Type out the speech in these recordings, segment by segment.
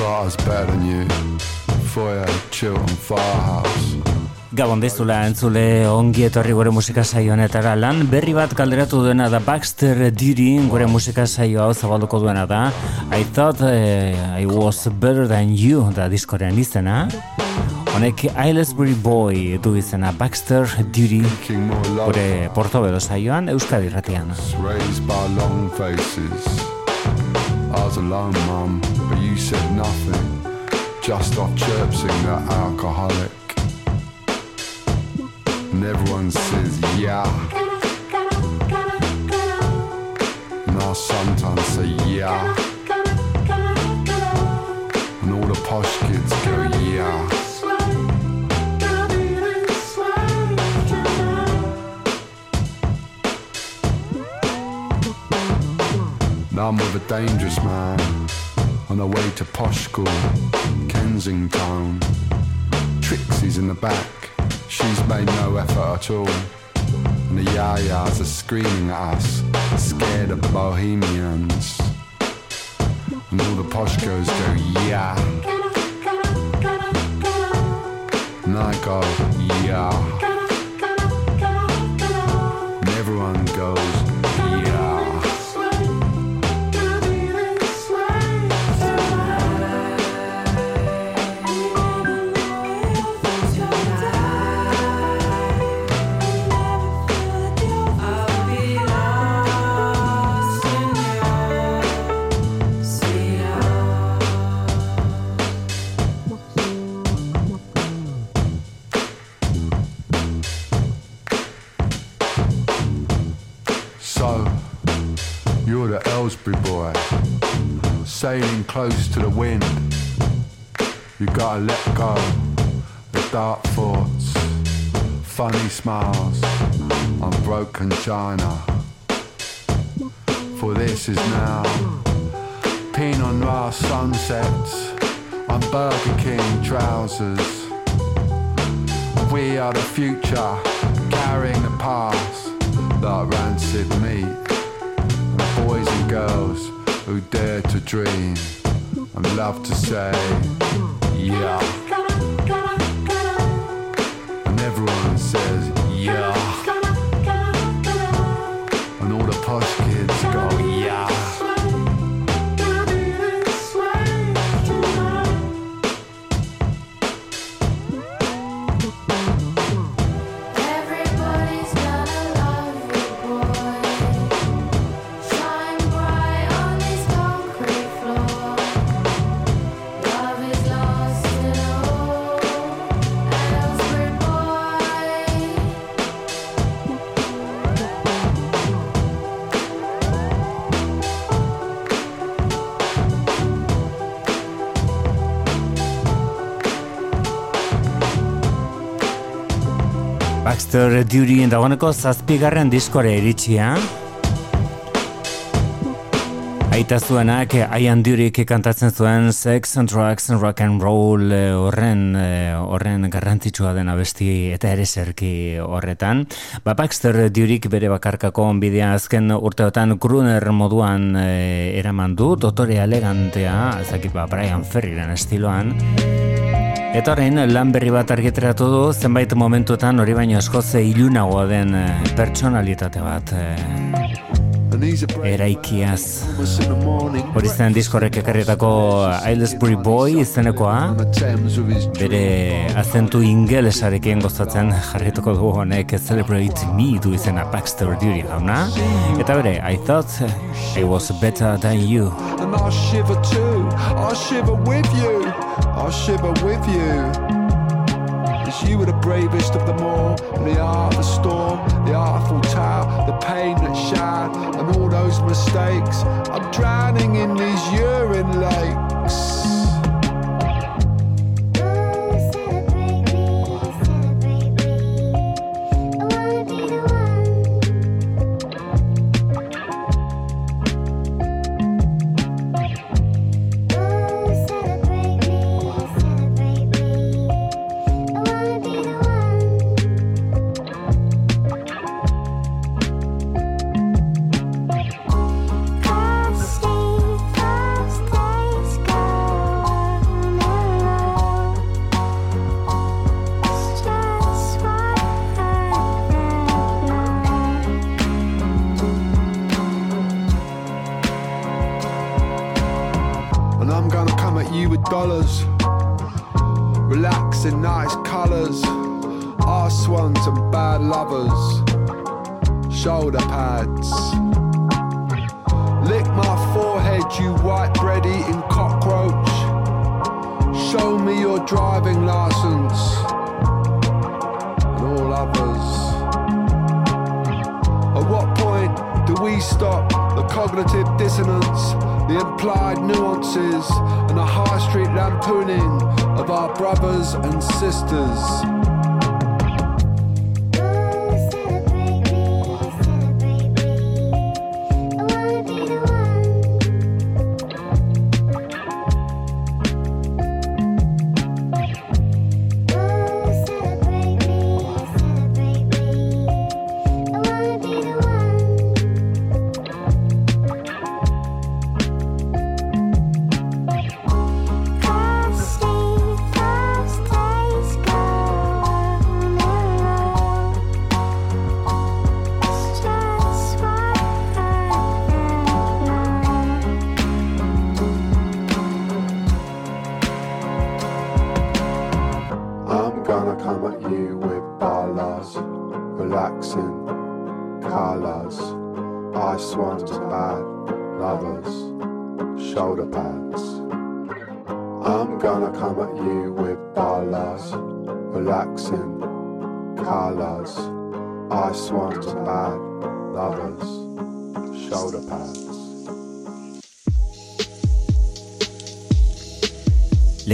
thought I was better than you. Foyer, Chilton, Firehouse. Gabon dizula entzule ongi etorri gure musika saio honetara. Lan berri bat kalderatu duena da Baxter Duty gure musika saio hau zabalduko duena da. I thought uh, I was better than you da diskorean izena. Honek Aylesbury Boy du izena Baxter Duty gure portobedo saioan Euskadi ratian I was alone mum but you said nothing just off chirpsing that alcoholic and everyone says yeah. And I sometimes say yeah. And all the posh kids go yeah. Now I'm with a dangerous man on the way to posh school, Kensington. Trixie's in the back She's made no effort at all. And the yayas are screaming at us, scared of the bohemians. And all the posh girls go, yeah. And I go, yeah. Close to the wind. You gotta let go the dark thoughts, funny smiles on broken china. For this is now Pinot Noir sunsets on Burger King trousers. We are the future, carrying the past that rancid meat. Boys and girls who dare to dream and love to say, yeah. And everyone says, yeah. Baxter Duty dagoeneko zazpigarren diskore iritsia. Aita zuenak, Ian Duryk kantatzen zuen Sex and Drugs and Rock and Roll eh, horren eh, horren garrantzitsua den abesti eta ere zerki horretan. Ba, Baxter Duryk bere bakarkako onbidea azken urteotan Gruner moduan e, eraman du, dotore elegantea, ezakit ba, Brian Ferriren estiloan. Eta horrein, lan berri bat argiteratu du, zenbait momentuetan hori baino eskoze ilunagoa den eh, pertsonalitate bat e, eraikiaz. Hori zen diskorrek ekarrietako Aylesbury Boy izenekoa, bere azentu ingelesarekin gozatzen jarrituko du honek Celebrate Me du izena Baxter Duty jauna. Eta bere, I thought I was better than you. And I'll shiver too, I'll shiver with you. I'll shiver with you. Cause you were the bravest of them all. And the art of the storm, the artful tale, the pain that shattered, and all those mistakes. I'm drowning in these urine lakes.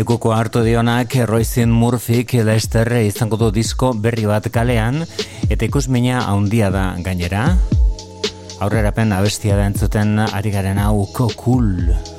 lekuko hartu dionak Royzin Murphyk Lester izango du disko berri bat kalean eta ikusmina handia da gainera. Aurrerapen abestia da entzuten ari garen hau kokul. Cool.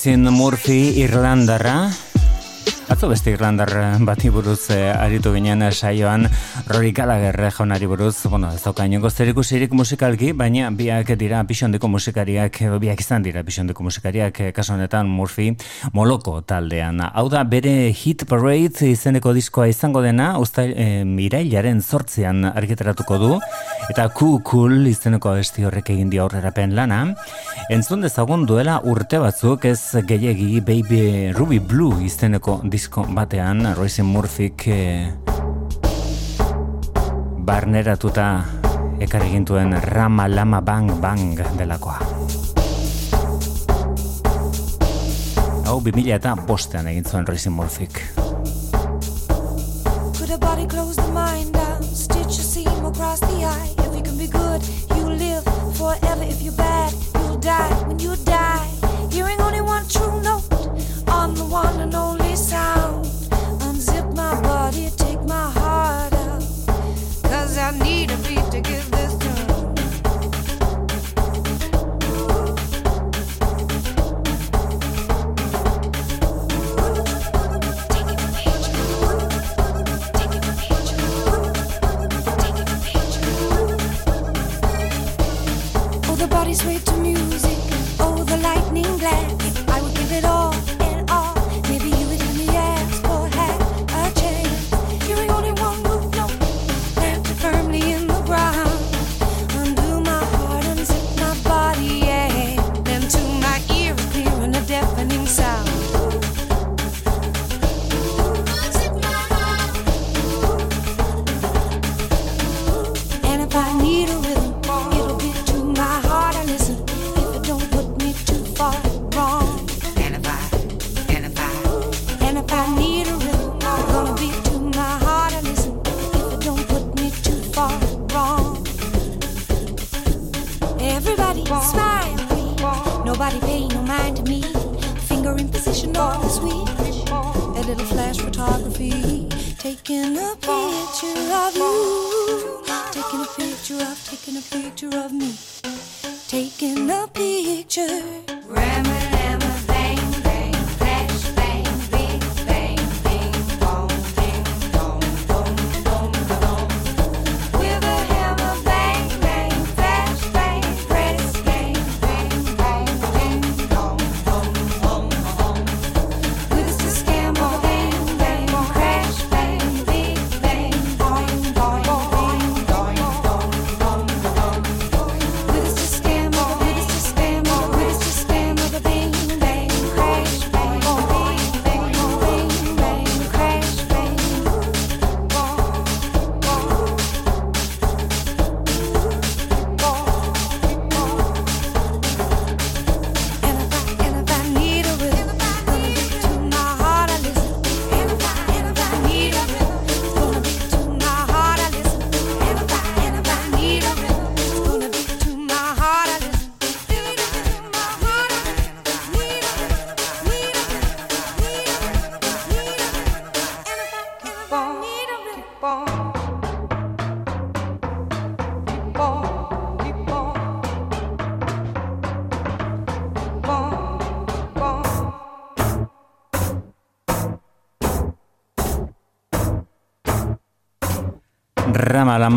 Roisin Murphy Irlandarra Atzo beste Irlandar bati buruz eh, aritu ginen saioan Rory Gallagher jaunari buruz, bueno, ez dauka inongo zerikusirik musikalki, baina biak dira pixondeko musikariak, biak izan dira pixondeko musikariak, eh, kaso honetan Murphy Moloko taldean. Hau da bere Hit Parade izeneko diskoa izango dena, usta e, mirailaren sortzean argiteratuko du, eta Cool Cool izeneko abesti horrek egin di aurrerapen lana. Entzun dezagun duela urte batzuk ez gehiagi Baby Ruby Blue diskoa disko batean Royce Murphyk e, barneratuta ekarri gintuen Rama Lama Bang Bang delakoa. Hau bimila eta bostean egin zuen Royce Murphyk. Could a body close the mind down Stitch a seam across the eye If you can be good, you live forever If you're bad, die when you die Hearing only one true note On the one and only sound. Unzip my body, take my heart out. Cause I need a beat to give this tune.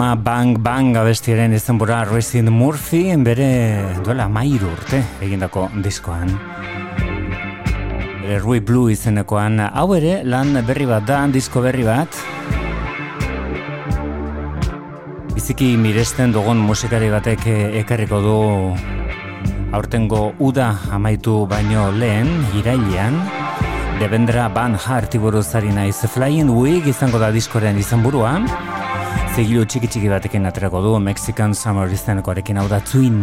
Rama Bang Bang abestiaren izan bura Resin Murphy bere duela mairu urte egindako diskoan. Bere Rui Blue izenekoan hau ere lan berri bat da, disko berri bat. Biziki miresten dugun musikari batek ekarriko du aurtengo uda amaitu baino lehen, irailean. Devendra Van Hart iburuzari naiz Flying Wig izango da diskoren izan Zegilo txiki txiki batekin aterako du Mexican Summer izanekoarekin hau da Twin.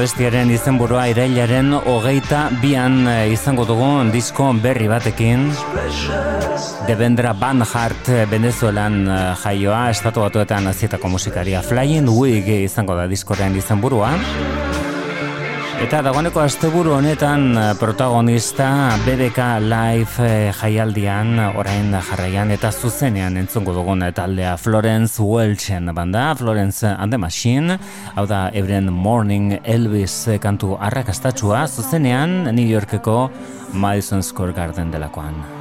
Abestiaren izenburua irailaren hogeita bian eh, izango dugu disko berri batekin. Devendra Van Hart Venezuelan eh, jaioa estatu batuetan azietako musikaria Flying Wig izango da diskoren izenburua Eta dagoeneko asteburu honetan eh, protagonista BDK Live eh, jaialdian orain jarraian eta zuzenean entzungo dugun taldea Florence Welchen banda, Florence and the Machine, hau da Ebren Morning Elvis kantu arrakastatxua zuzenean New Yorkeko Madison Square Garden delakoan.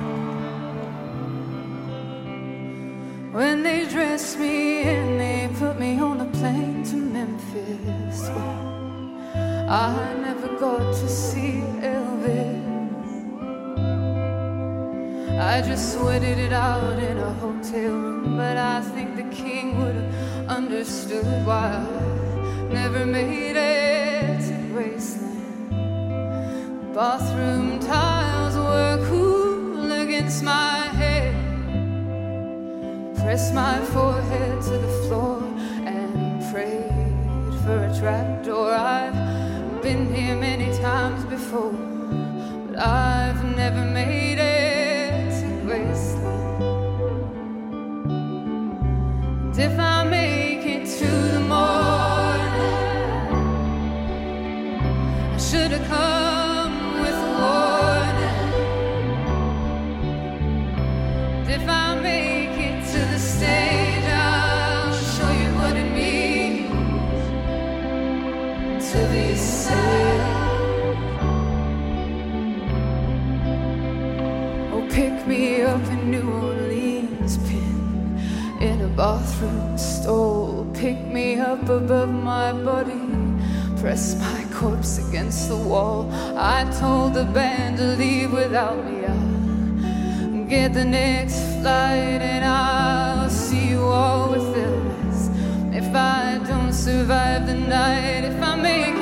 Been here many times before, above my body, press my corpse against the wall. I told the band to leave without me. I'll get the next flight and I'll see you all with Elvis. If I don't survive the night, if I make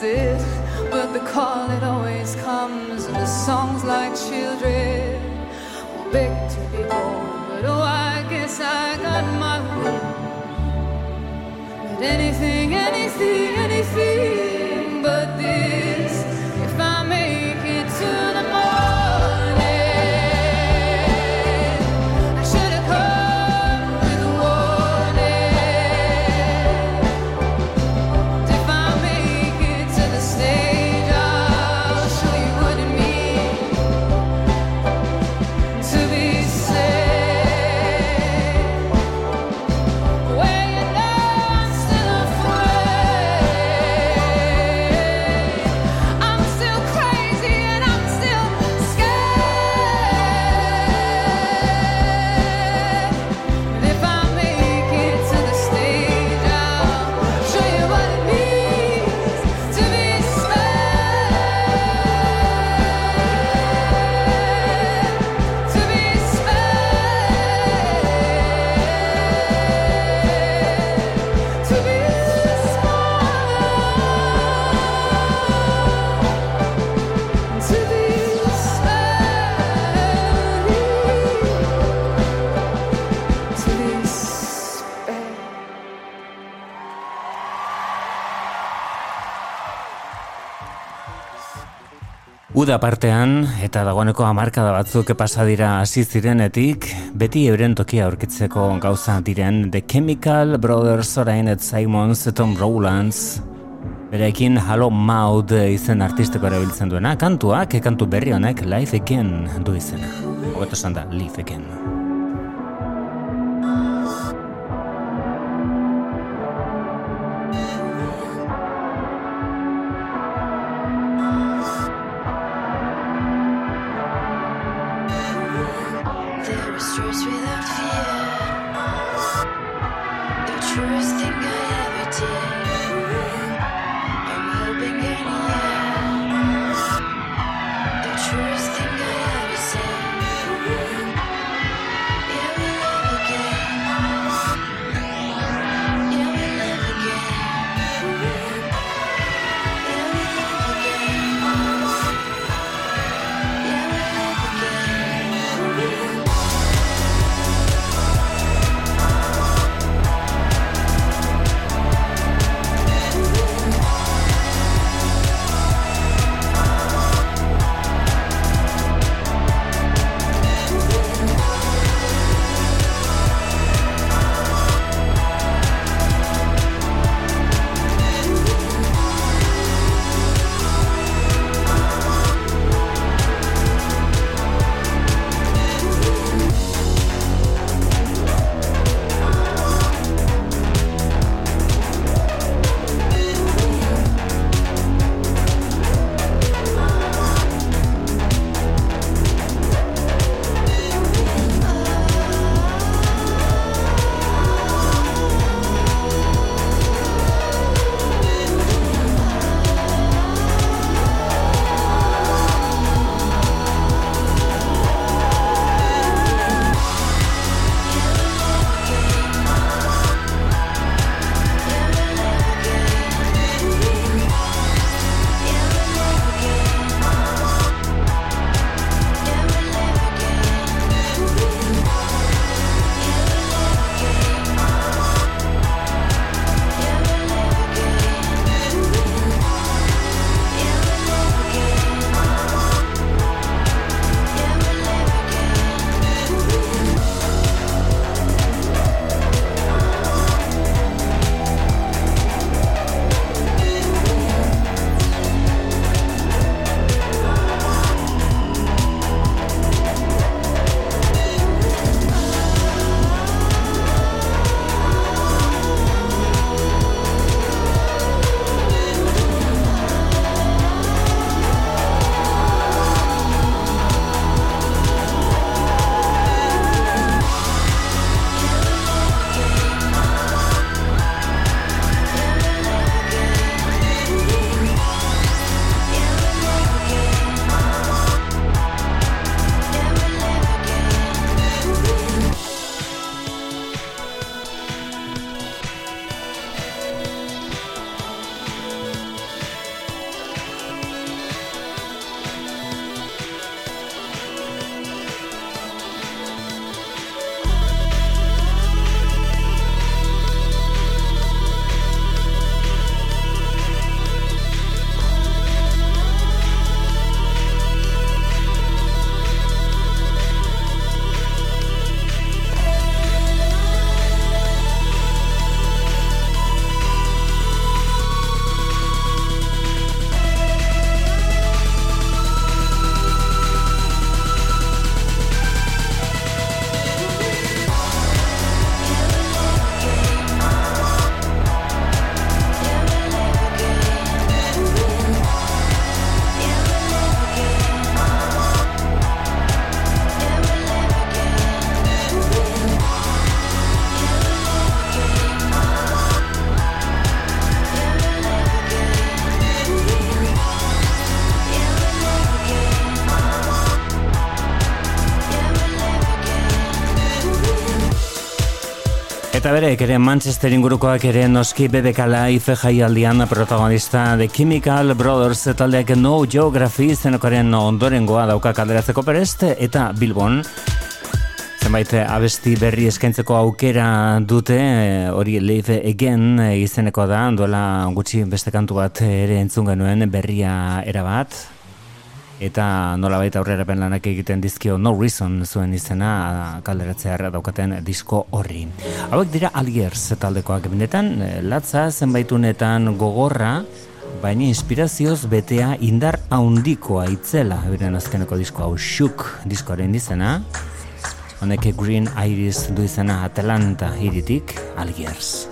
this it. But the call, it always comes, and the songs like children will beg to be born. But oh, I guess I got my room. But anything, anything, anything Uda partean, eta dagoeneko hamarkada batzuk pasa dira hasi zirenetik, beti euren tokia aurkitzeko gauza diren The Chemical Brothers orain et Simons Tom Rowlands, berekin Halo Maud izen artisteko erabiltzen duena, kantuak, kantu berri honek Life Again du izena. Hobeto esan da, Life Again. Eta bere, ere Manchester ingurukoak ere noski BBK Life jaialdian protagonista The Chemical Brothers taldeak No Geography zenokaren ondorengoa dauka kalderatzeko pereste eta Bilbon. Zenbait abesti berri eskaintzeko aukera dute hori Live Again izeneko da duela gutxi beste kantu bat ere entzun genuen berria erabat eta nola baita aurrera lanak egiten dizkio No Reason zuen izena kalderatzea daukaten disko horri. Hauek dira Algiers taldekoak benetan, eh, latza zenbaitunetan gogorra, baina inspirazioz betea indar haundikoa itzela, beren azkeneko disko hau Shook diskoaren izena, honek Green Iris du izena Atlanta iritik Algiers.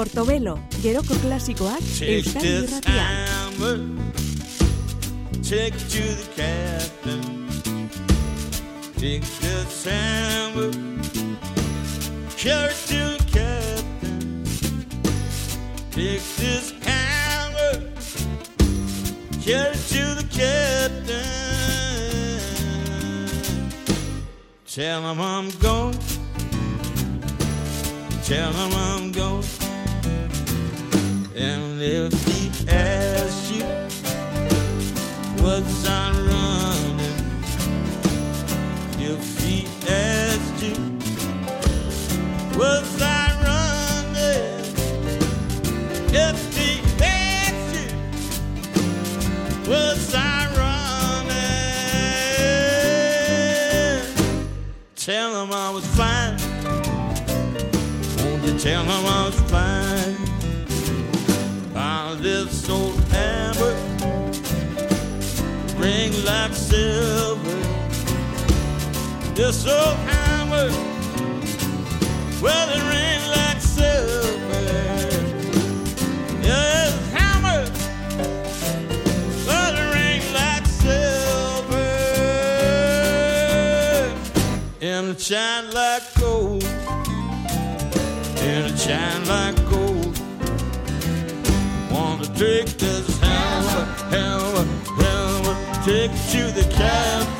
Portobelo, geroko klasikoak Euskal Irratian. take it to the captain. Take this hammer, carry it to the captain. Take this hammer, carry it to the captain. Tell him I'm gone. Tell him I'm gone. This old hammer, well, it ring like silver. Yeah, this hammer, well, it ring like silver. And it shine like gold. And it shine like gold wanna take this hammer, hammer, hammer, take it to the captain.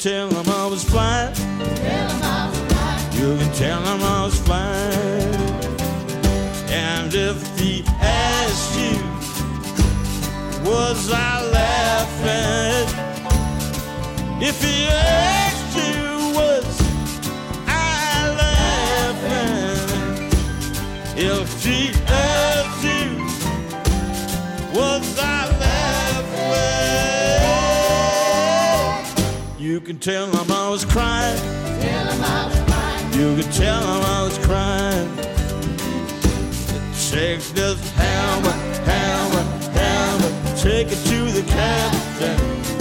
Tell him I was flying. You can tell him I was flying. And if he asked you, was I laughing? If he asked You can tell him I was crying. You can tell him I was crying. Take this hammer, hammer, hammer, take it to the captain.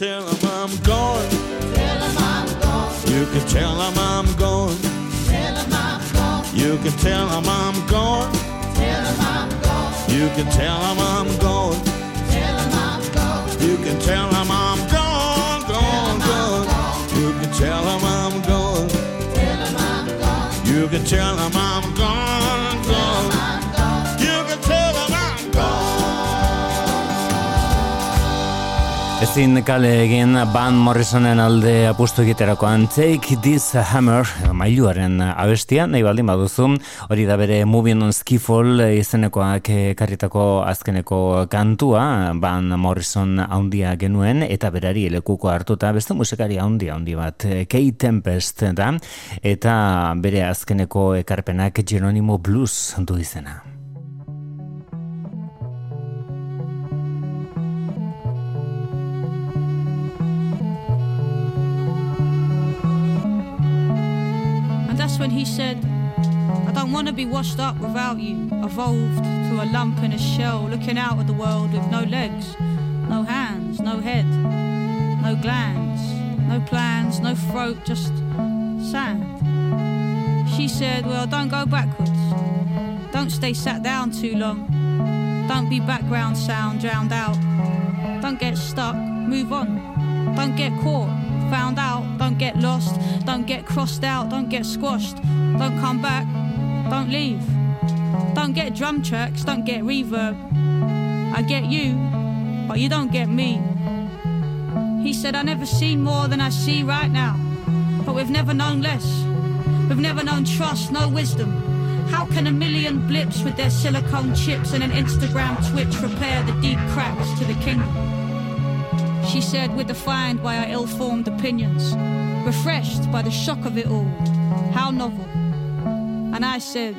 Captain. You can tell him I'm going. You can tell him I'm going. You can tell him I'm going. You can tell him I'm going. You can tell him I'm gone, gone, gone. You can tell him I'm going. You can tell him I'm gone, gone. Ezin kale egin Van Morrisonen alde apustu egiterakoan Take This Hammer mailuaren abestia, nahi baldin baduzu. Hori da bere Moving on Skiffle izenekoak karritako azkeneko kantua. Van Morrison haundia genuen eta berari lekuko hartuta beste musikari haundia haundi bat Kate Tempest da. Eta bere azkeneko ekarpenak Geronimo Blues du izena he said, I don't want to be washed up without you, evolved to a lump in a shell, looking out at the world with no legs, no hands, no head, no glands, no plans, no throat, just sand. She said, Well, don't go backwards. Don't stay sat down too long. Don't be background sound drowned out. Don't get stuck, move on. Don't get caught, found out. Don't get lost, don't get crossed out, don't get squashed. Don't come back, don't leave. Don't get drum tracks, don't get reverb. I get you, but you don't get me. He said, I never seen more than I see right now, but we've never known less. We've never known trust, no wisdom. How can a million blips with their silicone chips and an Instagram twitch repair the deep cracks to the kingdom? She said, We're defined by our ill formed opinions, refreshed by the shock of it all. How novel. And I said,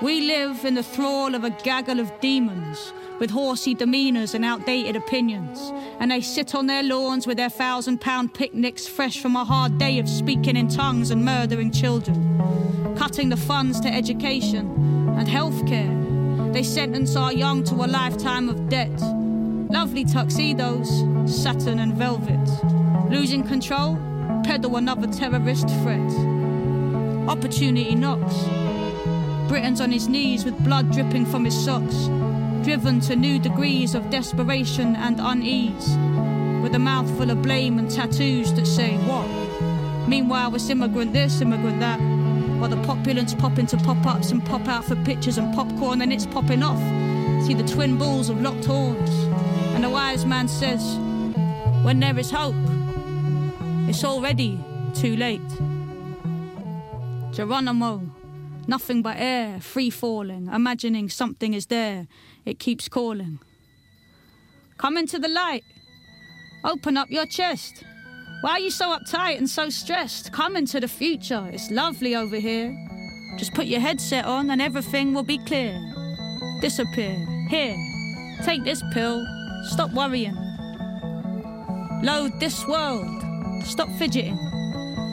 We live in the thrall of a gaggle of demons with horsey demeanors and outdated opinions. And they sit on their lawns with their thousand pound picnics fresh from a hard day of speaking in tongues and murdering children, cutting the funds to education and healthcare. They sentence our young to a lifetime of debt. Lovely tuxedos, satin and velvet. Losing control, peddle another terrorist threat. Opportunity knocks. Britain's on his knees with blood dripping from his socks driven to new degrees of desperation and unease, with a mouthful of blame and tattoos that say what? Meanwhile, it's immigrant this, immigrant that, while the populace pop into pop ups and pop out for pictures and popcorn, and it's popping off. See the twin bulls of locked horns, and the wise man says, When there is hope, it's already too late. Geronimo, nothing but air, free falling, imagining something is there it keeps calling. Come into the light. Open up your chest. Why are you so uptight and so stressed? Come into the future. It's lovely over here. Just put your headset on and everything will be clear. Disappear. Here. Take this pill. Stop worrying. Load this world. Stop fidgeting.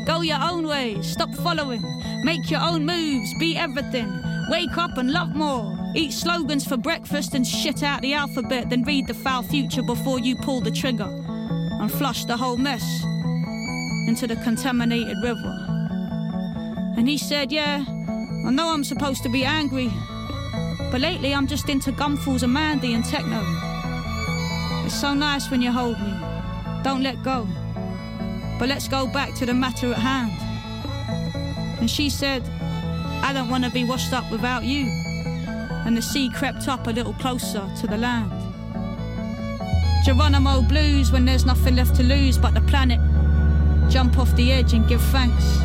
Go your own way. Stop following. Make your own moves. Be everything. Wake up and love more. Eat slogans for breakfast and shit out the alphabet, then read the foul future before you pull the trigger and flush the whole mess into the contaminated river. And he said, Yeah, I know I'm supposed to be angry, but lately I'm just into gumfuls and Mandy and techno. It's so nice when you hold me. Don't let go. But let's go back to the matter at hand. And she said, I don't want to be washed up without you and the sea crept up a little closer to the land. Geronimo blues when there's nothing left to lose but the planet. Jump off the edge and give thanks.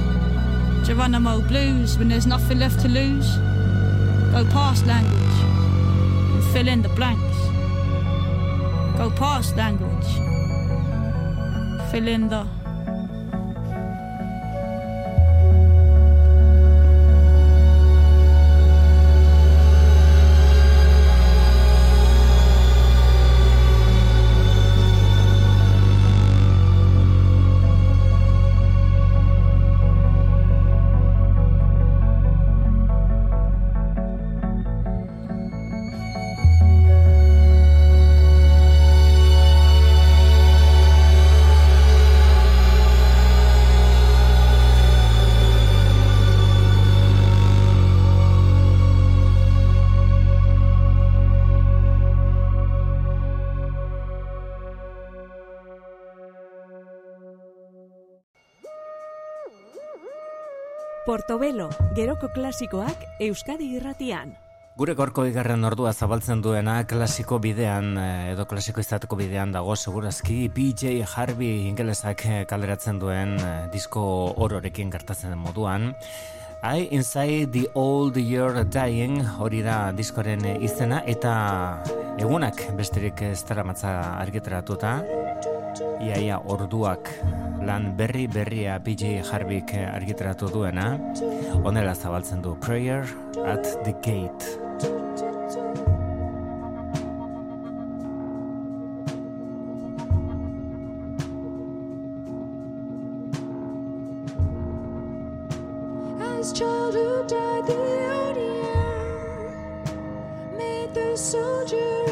Geronimo blues when there's nothing left to lose. Go past language and fill in the blanks. Go past language. Fill in the Portobelo, geroko klasikoak Euskadi irratian. Gure gorko igarren ordua zabaltzen duena klasiko bidean eh, edo klasiko izateko bidean dago segurazki PJ Harvey ingelesak eh, kaleratzen duen eh, disko ororekin gertatzen den moduan. I Inside the Old Year Dying hori da diskoren izena eta egunak besterik ez dara matza argiteratuta iaia orduak lan berri berria PJ Harvik argitaratu duena. Onela zabaltzen du Prayer at the Gate. I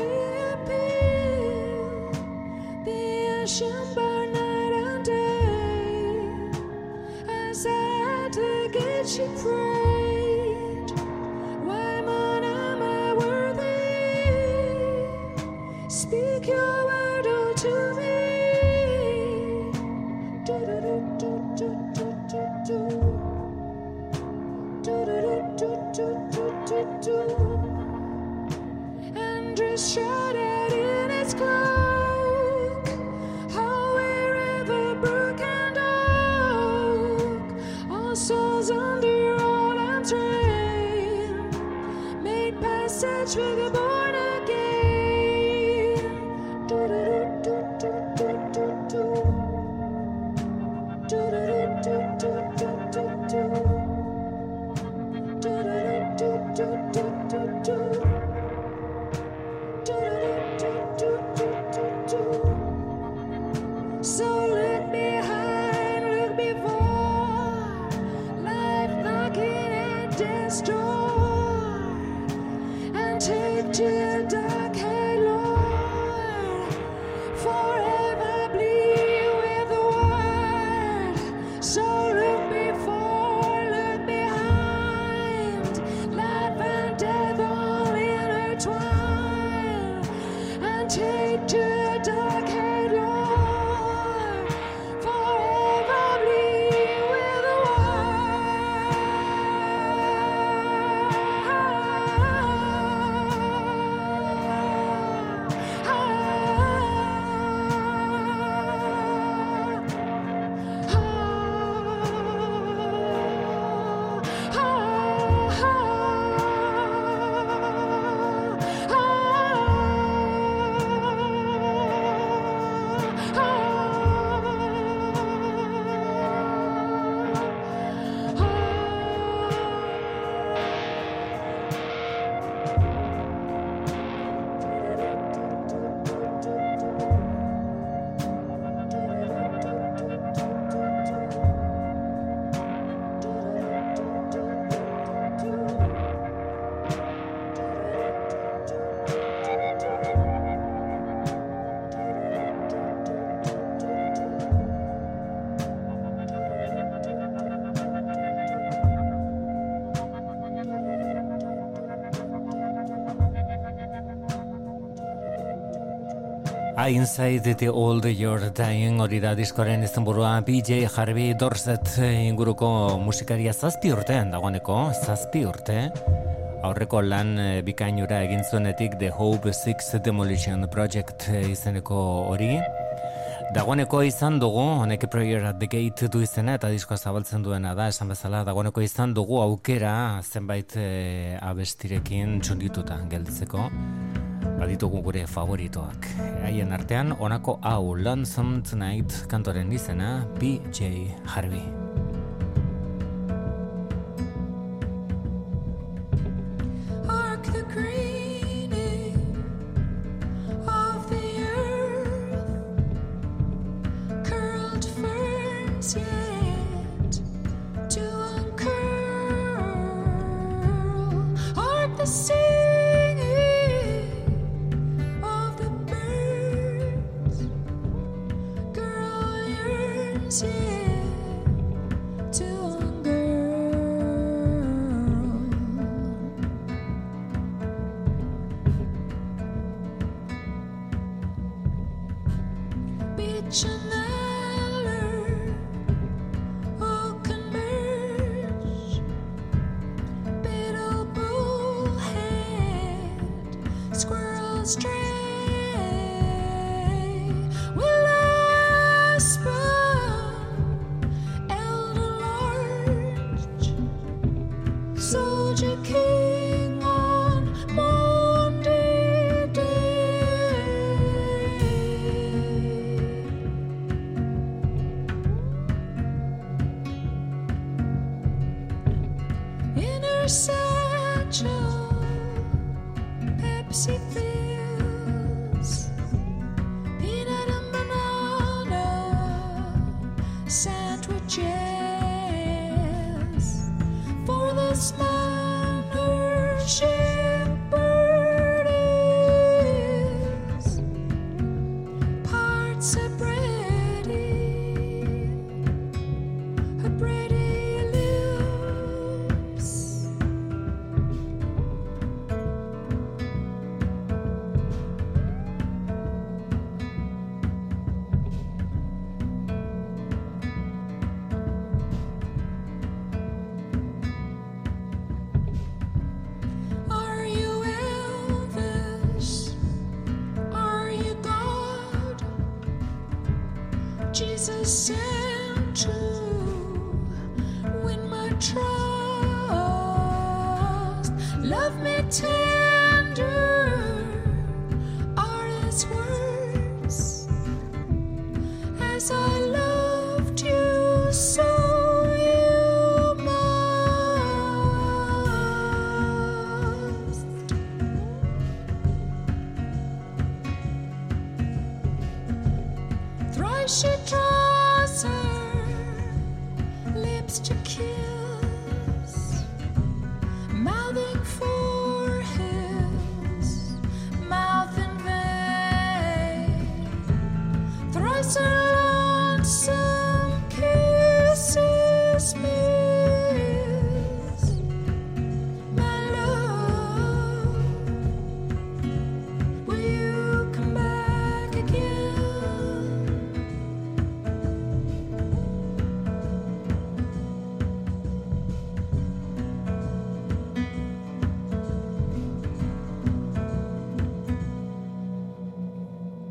night and day as prayed. Why man am I worthy? Speak your word me. Do do do do do do do do do do do do do do. Inside the Old You're Dying hori da diskoren izenburua BJ Harvey Dorset inguruko musikaria zazpi urtean dagoeneko, zazpi urte. Aurreko lan eh, bikainura egin zuenetik The Hope Six Demolition Project eh, izeneko hori. Dagoeneko izan dugu, honek Prayer at the Gate du izena eta diskoa zabaltzen duena da, esan bezala, dagoeneko izan dugu aukera zenbait e, abestirekin txundituta gelditzeko. Baditugu gure favoritoak. Haien artean, honako hau Lonesome Tonight kantoren izena B.J. Harvey.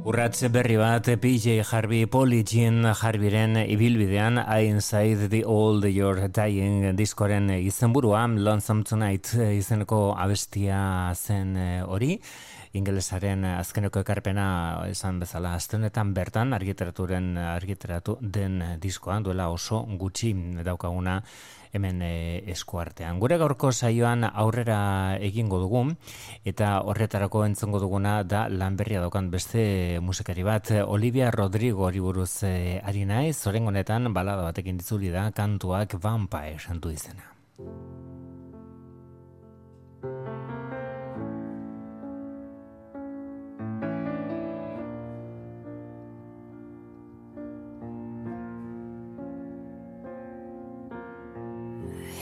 Urratze berri bat PJ Harvey Polly Jean Harveyren ibilbidean Inside the Old You're Dying diskoren izenburua Lonesome Tonight izeneko abestia zen eh, hori. Ingelesaren azkeneko ekarpena esan bezala astenetan bertan argitaraturen argitaratu den diskoan duela oso gutxi daukaguna hemen e, eskuartean. Gure gaurko saioan aurrera egingo dugu eta horretarako entzongo duguna da lanberria daukan beste musikari bat Olivia Rodrigo hori buruz e, ari naiz, honetan balada batekin ditzuli da kantuak vampire santu izena.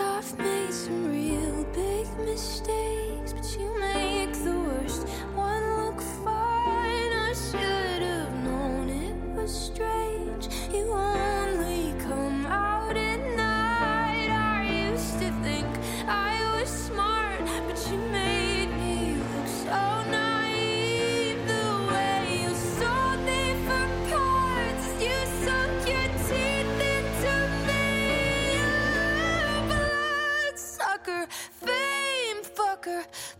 I've made some real big mistakes, but you make the worst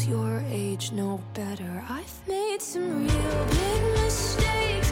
your age know better. I've made some real big mistakes,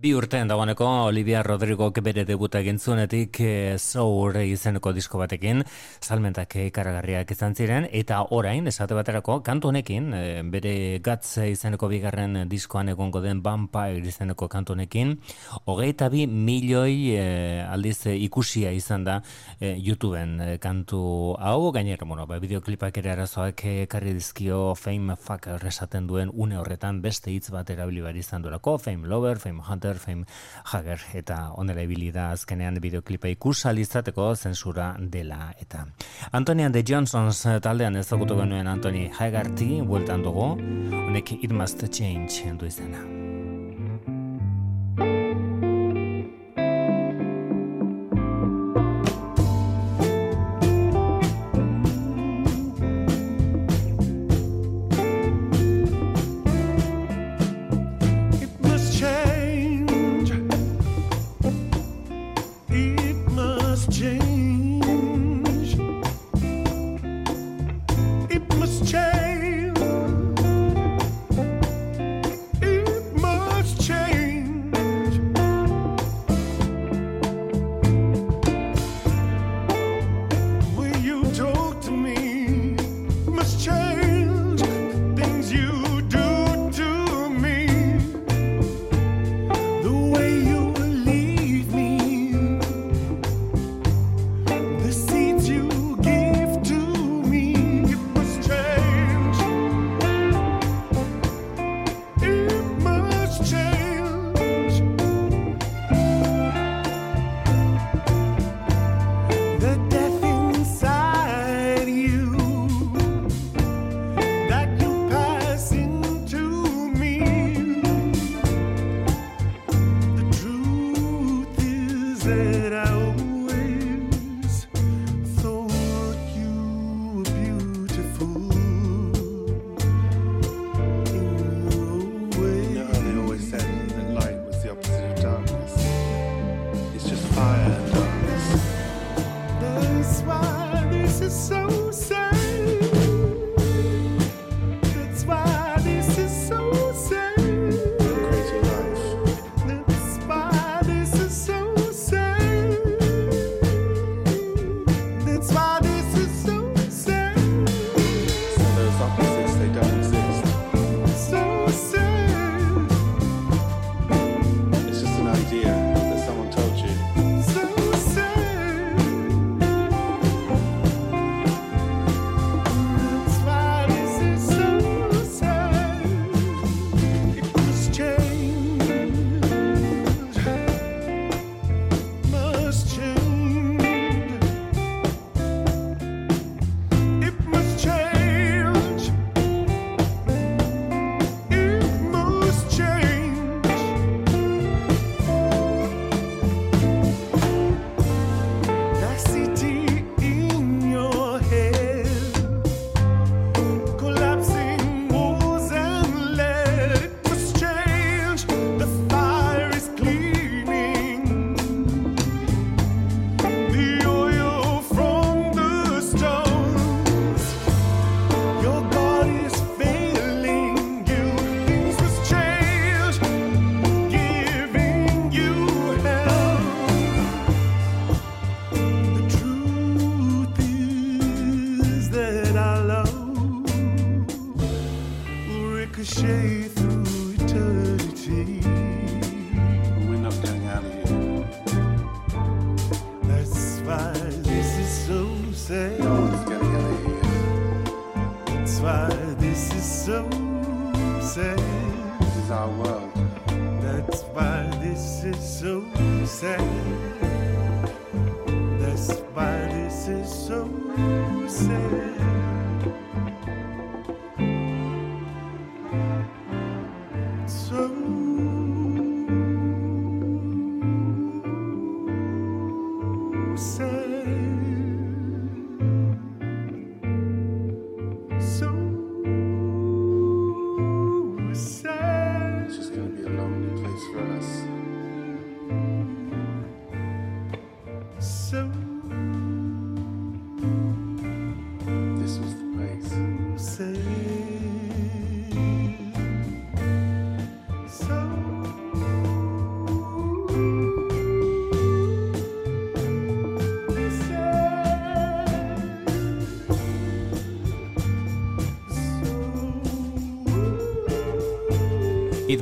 Bi urtean dagoeneko Olivia Rodrigo bere debuta egin zuenetik e, Sour izeneko disko batekin salmentak ikaragarriak izan ziren eta orain esate baterako kantu honekin e, bere Guts izeneko bigarren diskoan egongo den Vampire izeneko kantu honekin hogeita bi milioi e, aldiz ikusia izan da e, YouTubeen kantu hau. Gainera bueno, ba, videoklipak ere arazoak ekarri dizkio Fame Fucker esaten duen une horretan beste hitz bat erabili bar izan durako Fame Lover, Fame Hunter Water, Fame Hager eta onela ibili da azkenean bideoklipa ikusal izateko zensura dela eta. Antonia de Johnsons taldean ezagutu mm. genuen Antoni Hagarti bueltan dugu honek It Must Change du izena.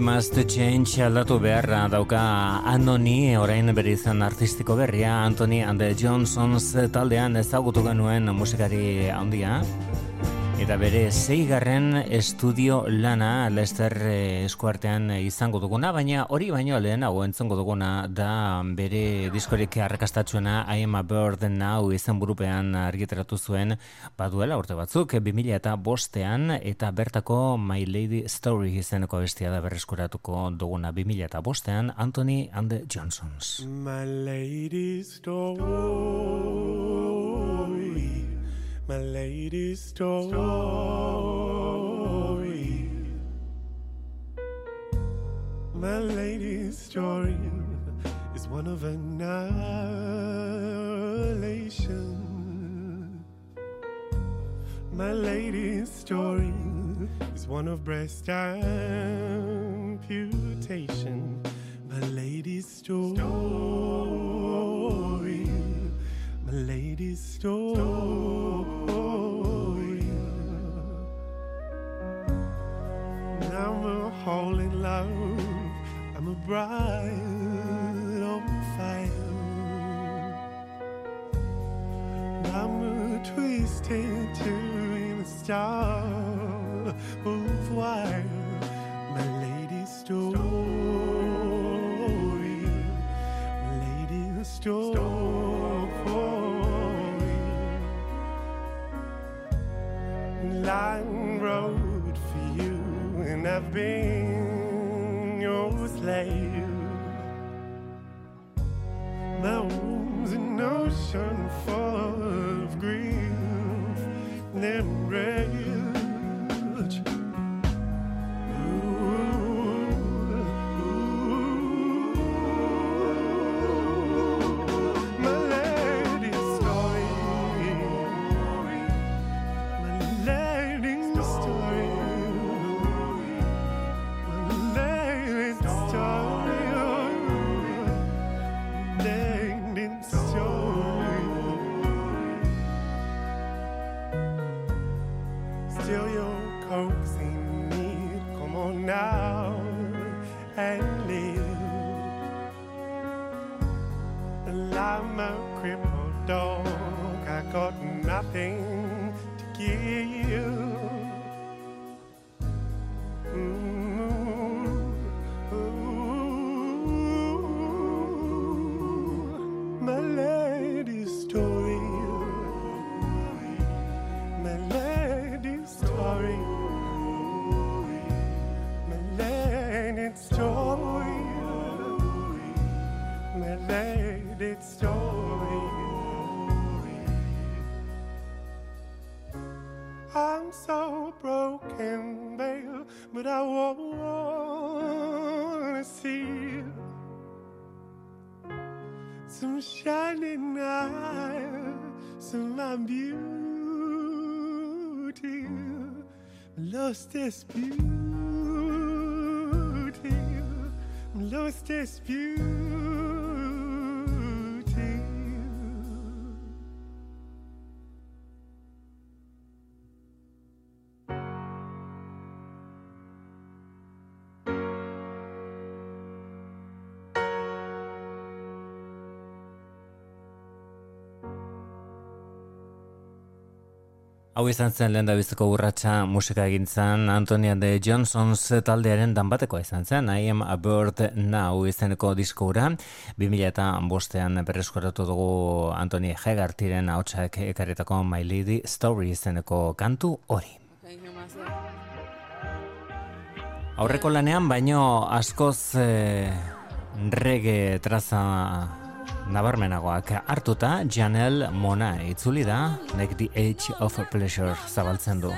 Must change aldatu beharra dauka Anoni orain bere izan artistiko berria Anthony and the Johnsons taldean ezagutu genuen musikari handia Eta bere zeigarren estudio lana Lester eh, eskuartean izango duguna, baina hori baino lehen hau entzongo duguna da bere diskorik arrakastatzuena I am a bird now izan burupean argiteratu zuen. Baduela urte batzuk 2000 eta bostean eta bertako My Lady Story izeneko bestia da berreskuratuko duguna. 2000 eta bostean Anthony and the Johnsons. My lady story, my lady story. My lady's story is one of annihilation. My lady's story is one of breast amputation. My lady's story, my lady's story. I'm a hole in love, I'm a bride on fire. I'm a twisted to in a star of wire. My lady's story, my lady's story. Long road and I've been your slave. My womb's an ocean full of grief and rage. as beauty. I'm lost as beauty. Hau izan zen lehen biziko urratsa musika egintzan Anthony and the Johnsons taldearen danbatekoa izan zen I am a bird now izeneko diskoura 2000 eta bostean berreskoratu dugu Anthony Hegartiren hautsak ekarretako My Lady Story izeneko kantu hori. Aurreko lanean baino askoz eh, reggae traza nabarmenagoak hartuta Janel Mona itzuli da Like the Age of Pleasure zabaltzen du.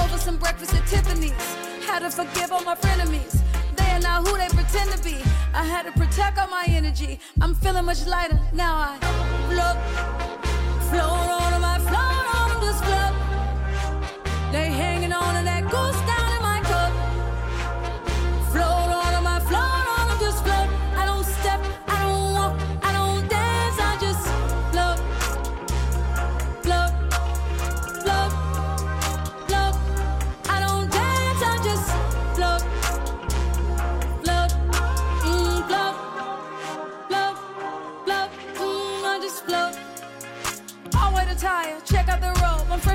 Over some breakfast at Tiffany's. Had to forgive all my frenemies. They are not who they pretend to be. I had to protect all my energy. I'm feeling much lighter now. I float, float on 'em,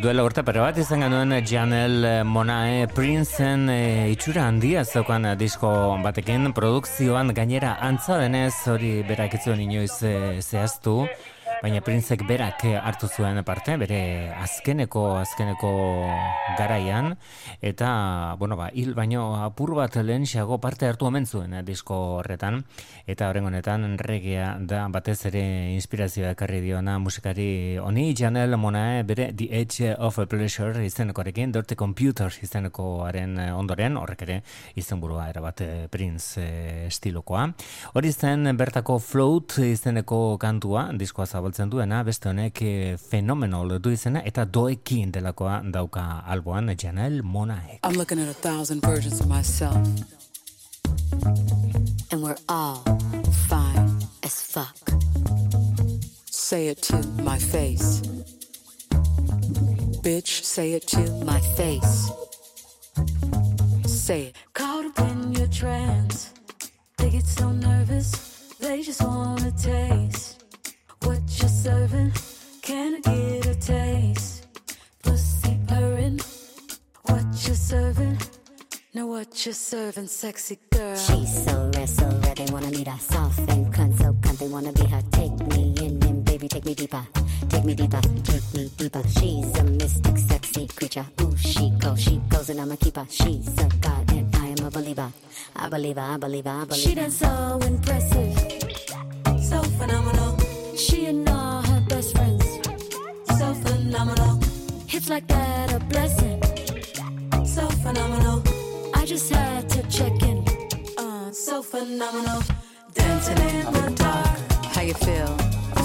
Duela urte pare bat izan genuen Janel Monae Princeen e, itxura handia zeukan disko batekin. Produkzioan gainera antza denez hori berak ez zuen inoiz eh, zehaztu baina Princek berak eh, hartu zuen parte bere azkeneko azkeneko garaian. Eta bueno ba hil baino apur bat lehenxago parte hartu omen zuen eh, disko horretan. Eta horren honetan regea da batez ere inspirazioa ekarri diona musikari honi. Janel Monae bere The Edge of Pleasure izenekoarekin Dirty Computer izenekoaren eh, ondoren horrek ere izenburua erabat eh, Prince eh, estilokoa. Hori zen bertako Float izeneko kantua diskoa zabaltzen duena beste honek eh, Phenomenal du izena eta doekin delakoa dauka alboan Janel Monae I'm looking at a thousand versions of myself. And we're all fine as fuck. Say it to my face. Bitch, say it to my face. Say it. Caught up in your trance. They get so nervous, they just wanna taste what you're serving. Can I get a taste? Pussy purring, what you're serving. Know what you're serving, sexy girl. She's so rare, so rare, they wanna meet her. Soft and cunt, so cunt, they wanna be her. Take me in and baby, take me deeper. Take me deeper, take me deeper. She's a mystic, sexy creature. Ooh, she goes, she goes, and I'm a keeper. She's a god, and I am a believer. I believe her, I believe her, I believe She done so impressive, so phenomenal. She and all her best friends, so phenomenal. Hits like that a blessing, so phenomenal. I just had to check in, uh, so phenomenal. Dancing in the dark, How you feel?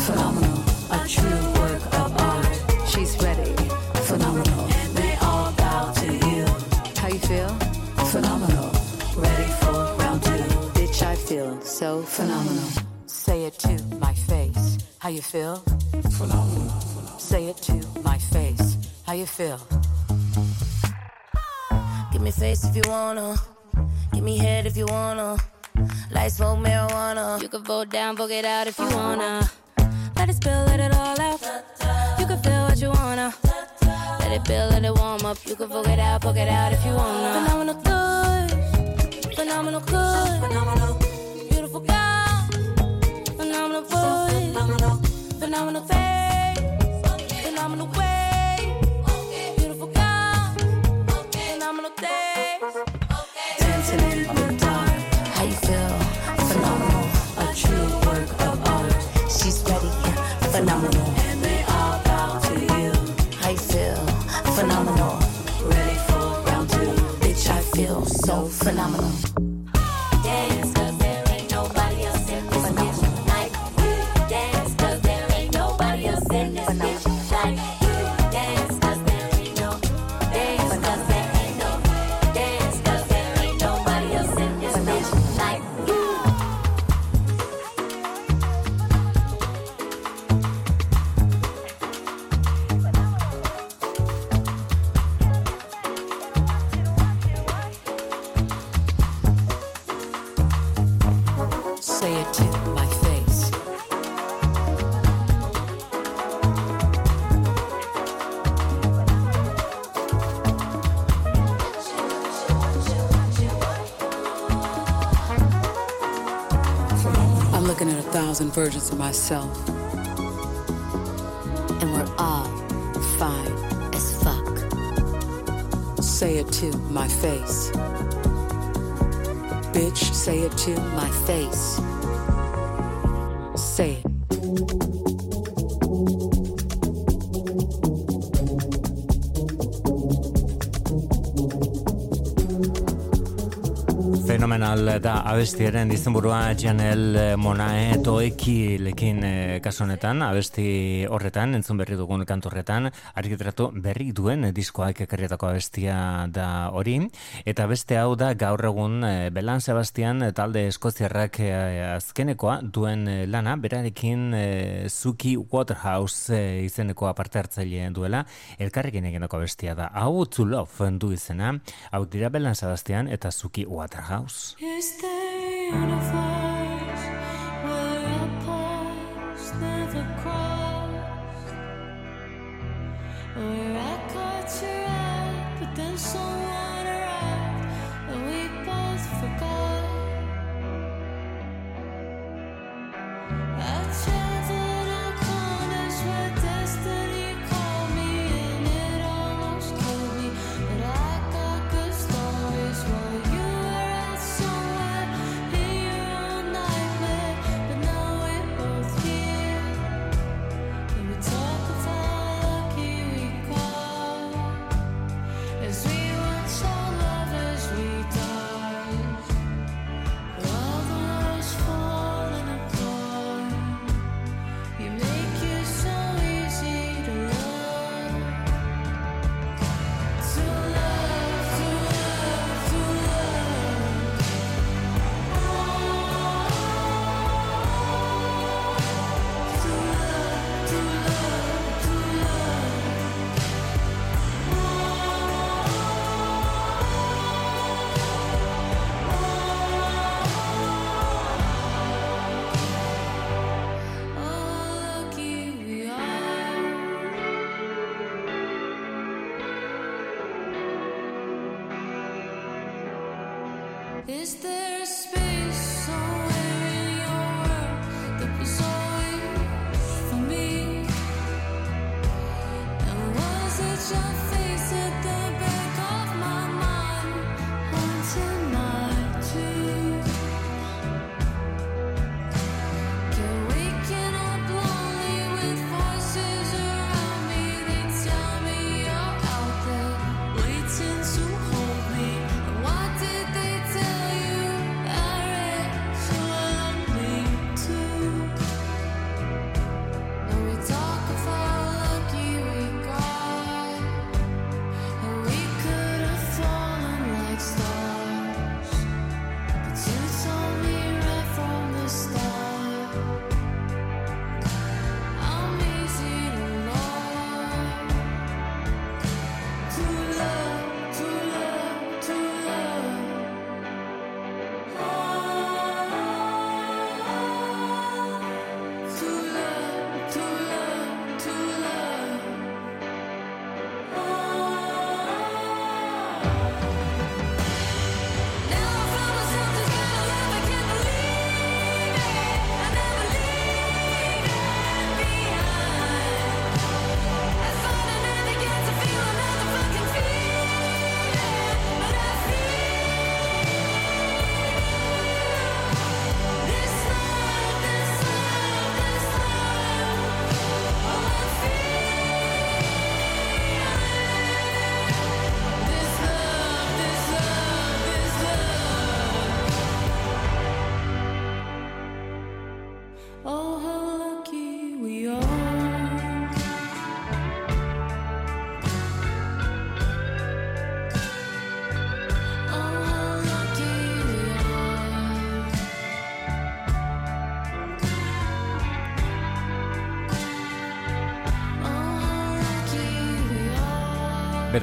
Phenomenal. A true work of art. She's ready. Phenomenal. and they all bow to you. How you feel? Phenomenal. Ready for round two. Bitch, I feel so phenomenal. Say it to my face. How you feel? Phenomenal. Say it to my face. How you feel? Give me face if you wanna. Give me head if you wanna. Light smoke marijuana. You can vote down, vote it out if you wanna. Let it spill, let it all out. You can feel what you wanna. Let it build, let it warm up. You can vote it out, vote it out if you wanna. Phenomenal good. Phenomenal good. Phenomenal. Beautiful girl. Phenomenal voice, phenomenal face, phenomenal way, beautiful girl, phenomenal days, dancing in the dark. How you feel? Phenomenal, a true work of art. She's ready, phenomenal. How you feel? Phenomenal, ready for round two. Bitch, I feel so phenomenal. Versions of myself. And we're all fine as fuck. Say it to my face. Bitch, say it to my face. Fenomenal da abestiaren izenburua Janel Monae Toeki lekin eh, kasu honetan, abesti horretan, entzun berri dugun kantorretan, argitratu berri duen diskoak ekarrietako abestia da hori, eta beste hau da gaur egun eh, Belan Sebastian eh, talde eskoziarrak eh, azkenekoa duen eh, lana, berarekin eh, Suki Waterhouse eh, izeneko aparte hartzaile duela, elkarrekin eginako abestia da. Hau to love du izena, hau dira Belan Sebastian eta Suki Waterhouse. Is the universe?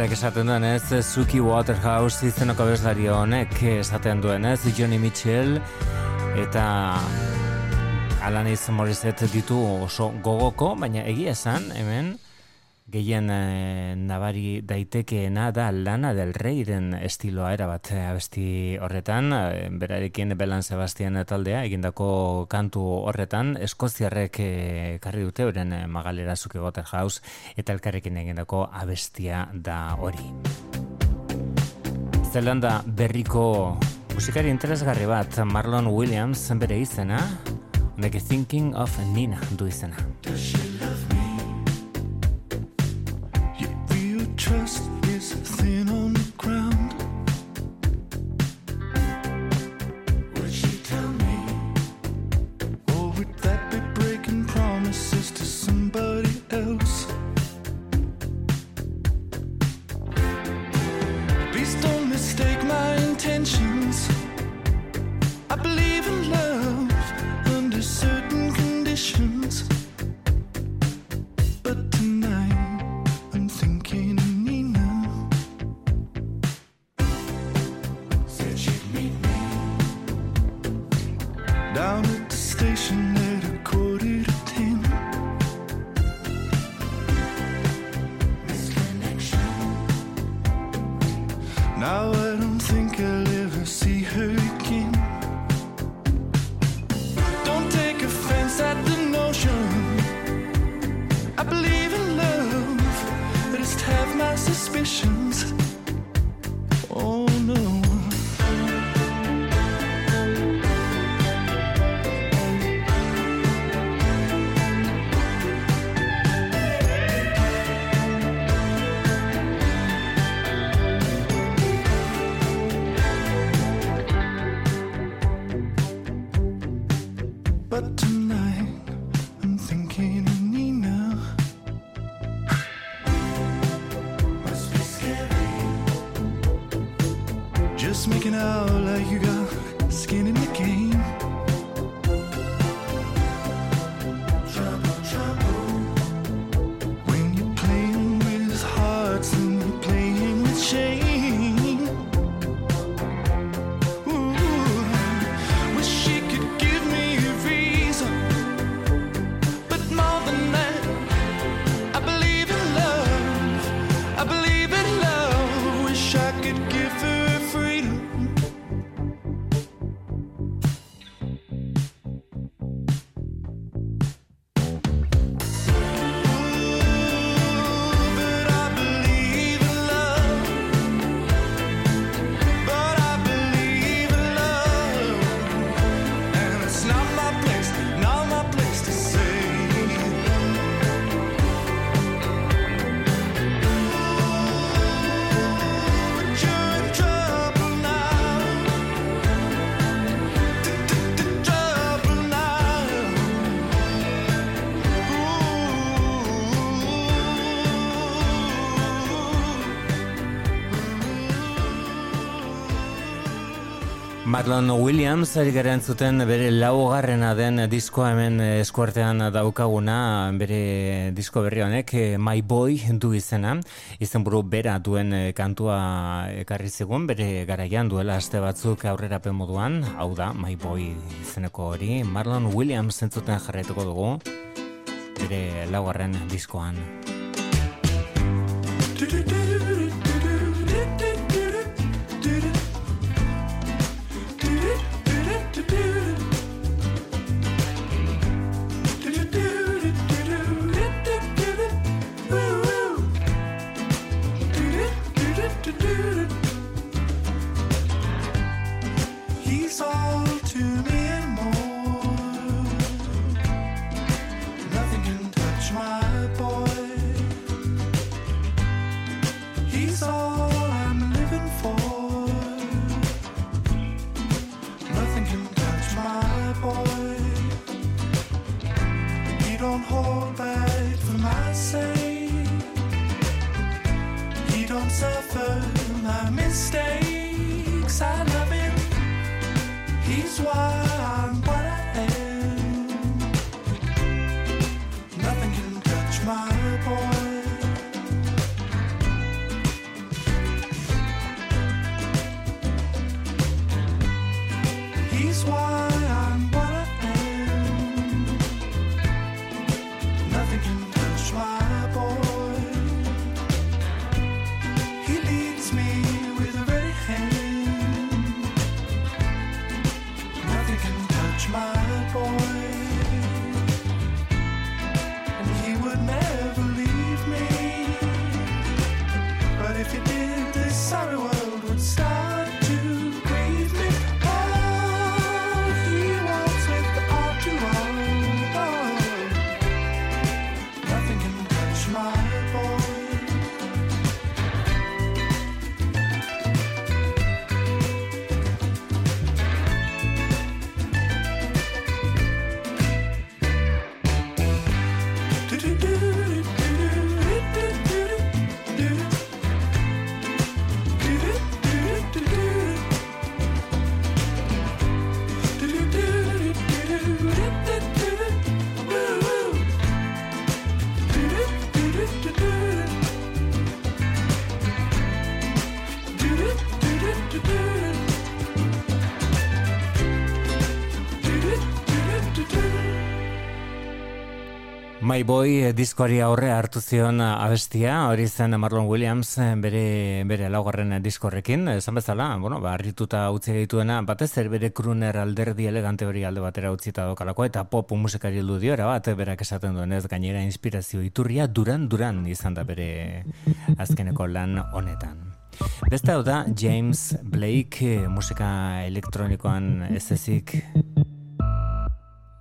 Berak esaten duen ez, Suki Waterhouse izenoko abeslari honek esaten duen ez, Johnny Mitchell eta Alanis Morissette ditu oso gogoko, baina egia esan, hemen, gehien eh, nabari daitekeena da Lana del Reyren estiloa erabat eh, abesti horretan, eh, berarekin Belan Sebastian taldea egindako kantu horretan, eskoziarrek eh, karri dute euren magalera Suki Waterhouse eta elkarrekin egindako abestia da hori. Zelanda berriko musikari interesgarri bat Marlon Williams bere izena, honek Thinking of Nina du izena. Trust is thin on Marlon Williams ari gara entzuten bere laugarrena den diskoa hemen eskuartean daukaguna bere disko berri honek eh, My Boy du izena. Izenburu bera duen eh, kantua ekarri zigun bere garaian duela aste batzuk aurrerapen moduan. Hau da My Boy izeneko hori. Marlon Williams entzuten jarraituko dugu bere laugarren diskoan My Boy eh, diskoari aurre hartu zion eh, abestia, hori zen Marlon Williams eh, bere, bere laugarren diskorrekin, esan bezala, bueno, ba, harrituta utzi dituena, batez ere bere kruner alderdi elegante hori alde batera utzita dokalako, eta pop musikari heldu diora bat, berak esaten duen ez gainera inspirazio iturria duran duran izan da bere azkeneko lan honetan. Beste hau da James Blake musika elektronikoan ez ezik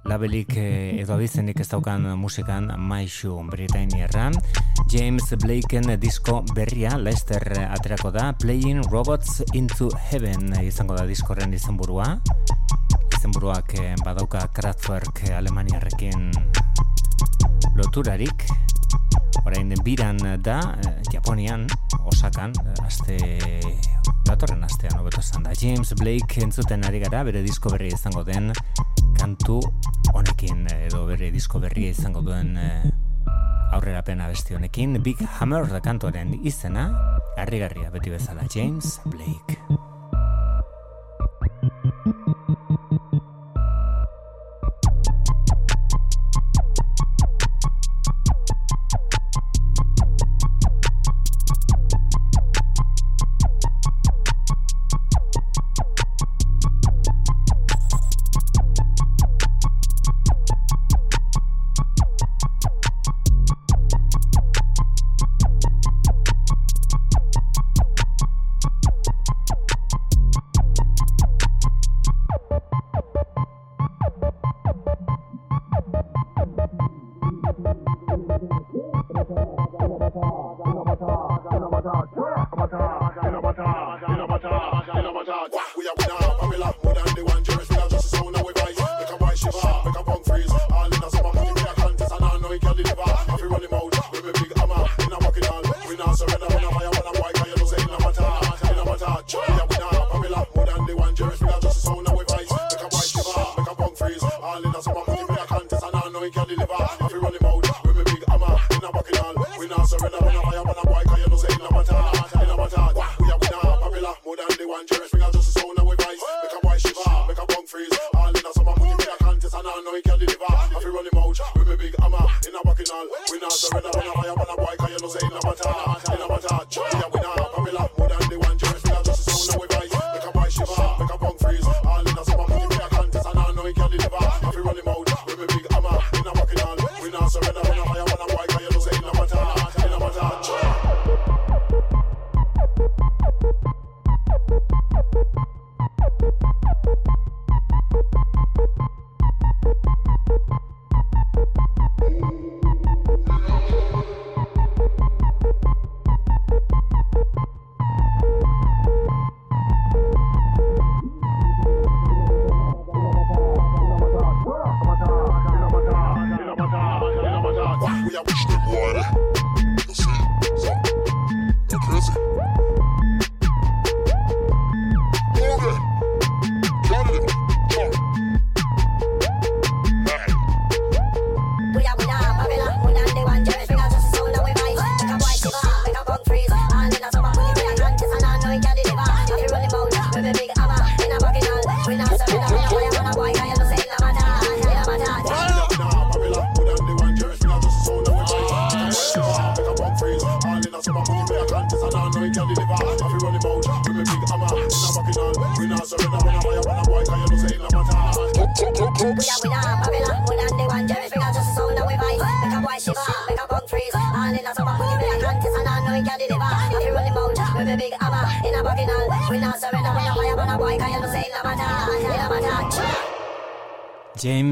labelik eh, edo abizenik ez daukan musikan maixu Britainieran James Blakeen disko berria Leicester aterako da Playing Robots into Heaven izango da diskorren izenburua. Izenburuak eh, badauka Kraftwerk Alemaniarrekin loturarik orain biran da eh, Japonian Osakan aste datorren astean hobeto esan da. James Blake entzuten ari gara bere disko berria izango den kantu honekin edo bere disko berria izango duen eh, aurrerapen abesti honekin. Big Hammer da kantoren izena harrigarria beti bezala. James Blake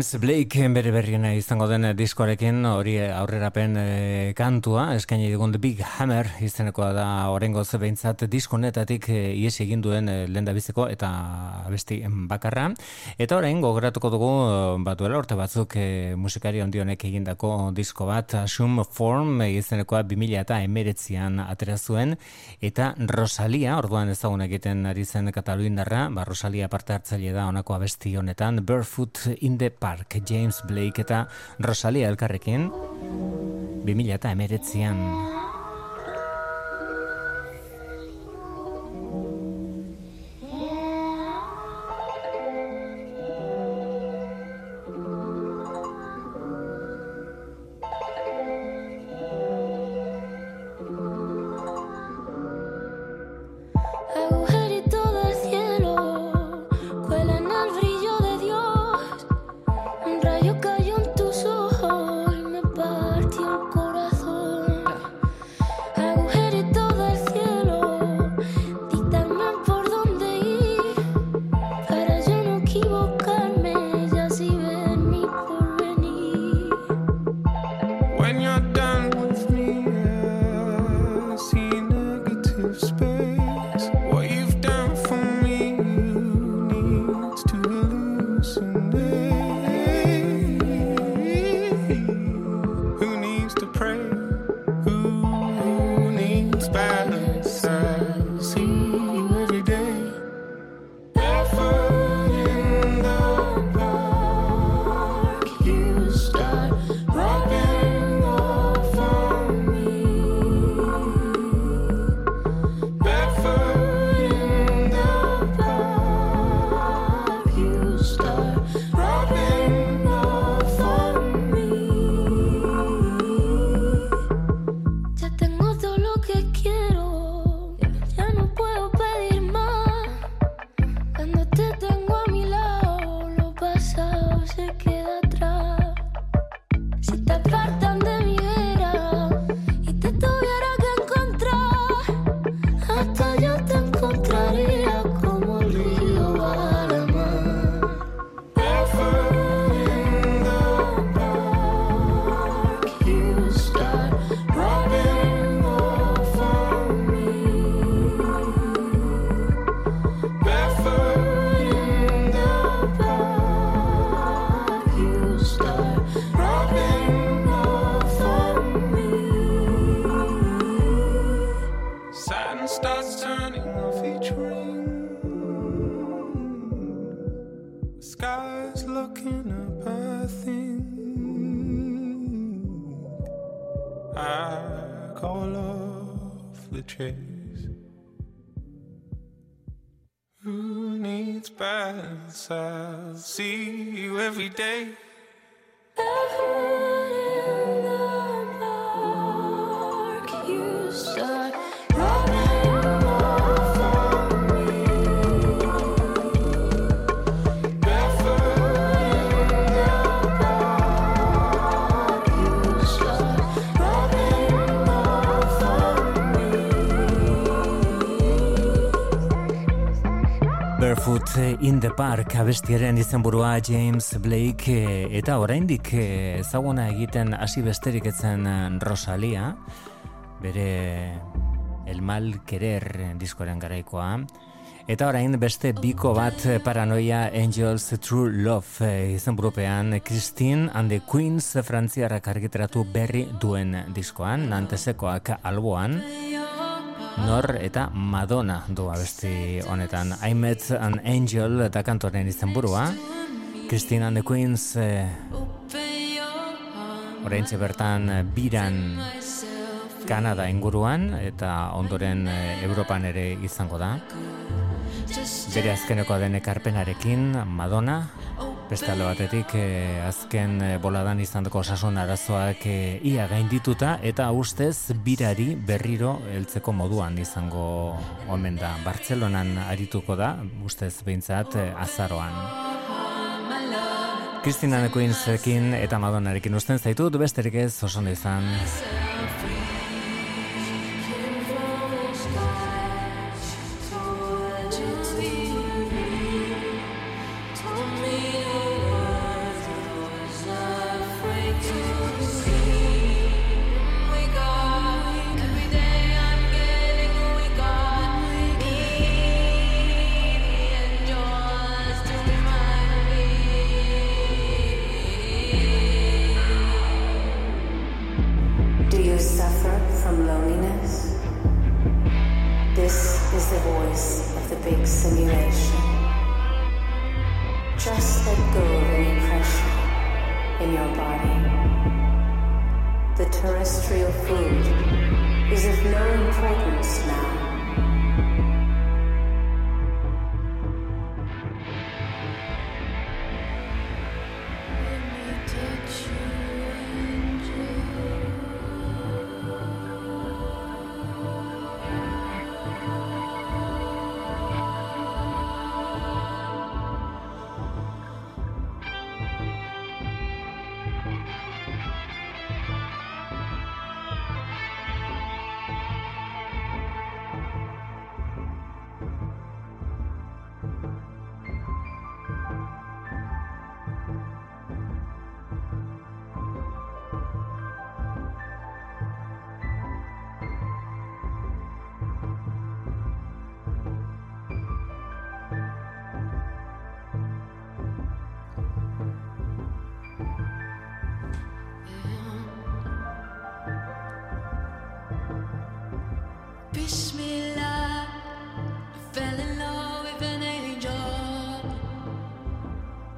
James Blake bere berriena izango den diskoarekin hori aurrerapen e, kantua. Eskaini digun The Big Hammer izenekoa da orengo behintzat diskonetatik e, ies egin duen e, lenda biziko eta besti bakarra. Eta orain gogoratuko dugu e, batuela urte batzuk e, musikari ondionek egindako disko bat Assume Form izenekoa 2000 eta emeretzian atera zuen. Eta Rosalia orduan ezagun egiten ari zen Kataluindarra ba Rosalia parte hartzaile da honako abesti honetan Barefoot in the Park James Blake eta Rosalia elkarrekin 2000 eta emeretzian Barefoot in the Park abestiaren izenburua James Blake eh, eta oraindik eh, ezaguna egiten hasi besterik etzen eh, Rosalia bere El Mal Querer diskoaren garaikoa. Eta orain beste biko bat eh, Paranoia Angels True Love eh, izenburupean Christine and the Queens frantziarrak argitaratu berri duen diskoan, nantesekoak alboan, Nor eta Madonna du abesti honetan. I met an angel eta kantoren izenburua. Christine and the Queens eh, oraintxe bertan eh, biran Kanada inguruan eta ondoren eh, Europan ere izango da. Bere azkenekoa den ekarpenarekin Madonna Beste alde batetik eh, azken eh, boladan izandako osasun arazoak eh, ia gaindituta eta ustez birari berriro heltzeko moduan izango omen da. Bartzelonan arituko da, ustez behintzat eh, azaroan. Kristina Queensekin eta Madonnarekin usten zaitut, besterik ez oso izan.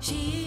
She